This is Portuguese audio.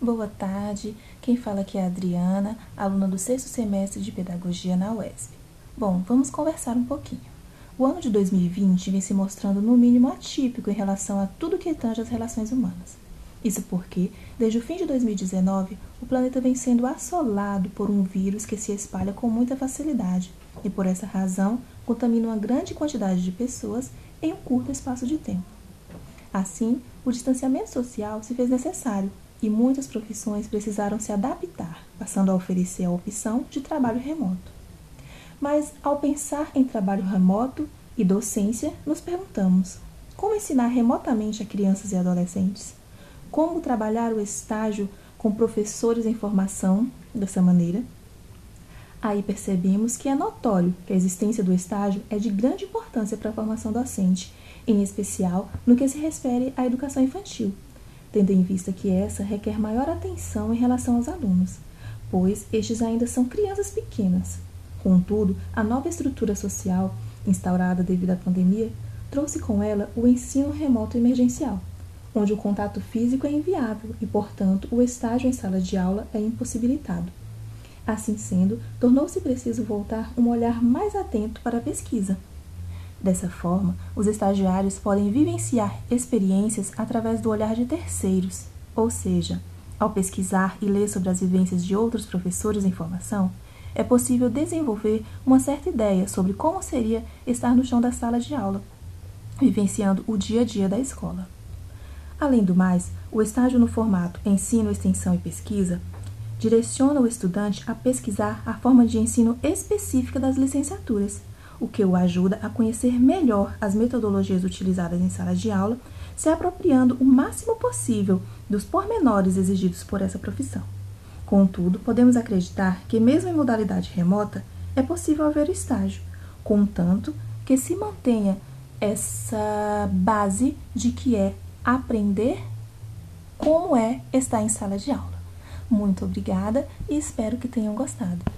Boa tarde, quem fala aqui é a Adriana, aluna do sexto semestre de Pedagogia na UESP. Bom, vamos conversar um pouquinho. O ano de 2020 vem se mostrando no mínimo atípico em relação a tudo que tange as relações humanas. Isso porque, desde o fim de 2019, o planeta vem sendo assolado por um vírus que se espalha com muita facilidade e, por essa razão, contamina uma grande quantidade de pessoas em um curto espaço de tempo. Assim, o distanciamento social se fez necessário e muitas profissões precisaram se adaptar, passando a oferecer a opção de trabalho remoto. Mas, ao pensar em trabalho remoto e docência, nos perguntamos: como ensinar remotamente a crianças e adolescentes? Como trabalhar o estágio com professores em formação dessa maneira? Aí percebemos que é notório que a existência do estágio é de grande importância para a formação docente, em especial no que se refere à educação infantil, tendo em vista que essa requer maior atenção em relação aos alunos, pois estes ainda são crianças pequenas. Contudo, a nova estrutura social, instaurada devido à pandemia, trouxe com ela o ensino remoto emergencial, onde o contato físico é inviável e, portanto, o estágio em sala de aula é impossibilitado. Assim sendo, tornou-se preciso voltar um olhar mais atento para a pesquisa, Dessa forma, os estagiários podem vivenciar experiências através do olhar de terceiros, ou seja, ao pesquisar e ler sobre as vivências de outros professores em formação, é possível desenvolver uma certa ideia sobre como seria estar no chão da sala de aula, vivenciando o dia a dia da escola. Além do mais, o estágio no formato ensino, extensão e pesquisa direciona o estudante a pesquisar a forma de ensino específica das licenciaturas o que o ajuda a conhecer melhor as metodologias utilizadas em sala de aula, se apropriando o máximo possível dos pormenores exigidos por essa profissão. Contudo, podemos acreditar que, mesmo em modalidade remota, é possível haver estágio, contanto que se mantenha essa base de que é aprender como é estar em sala de aula. Muito obrigada e espero que tenham gostado.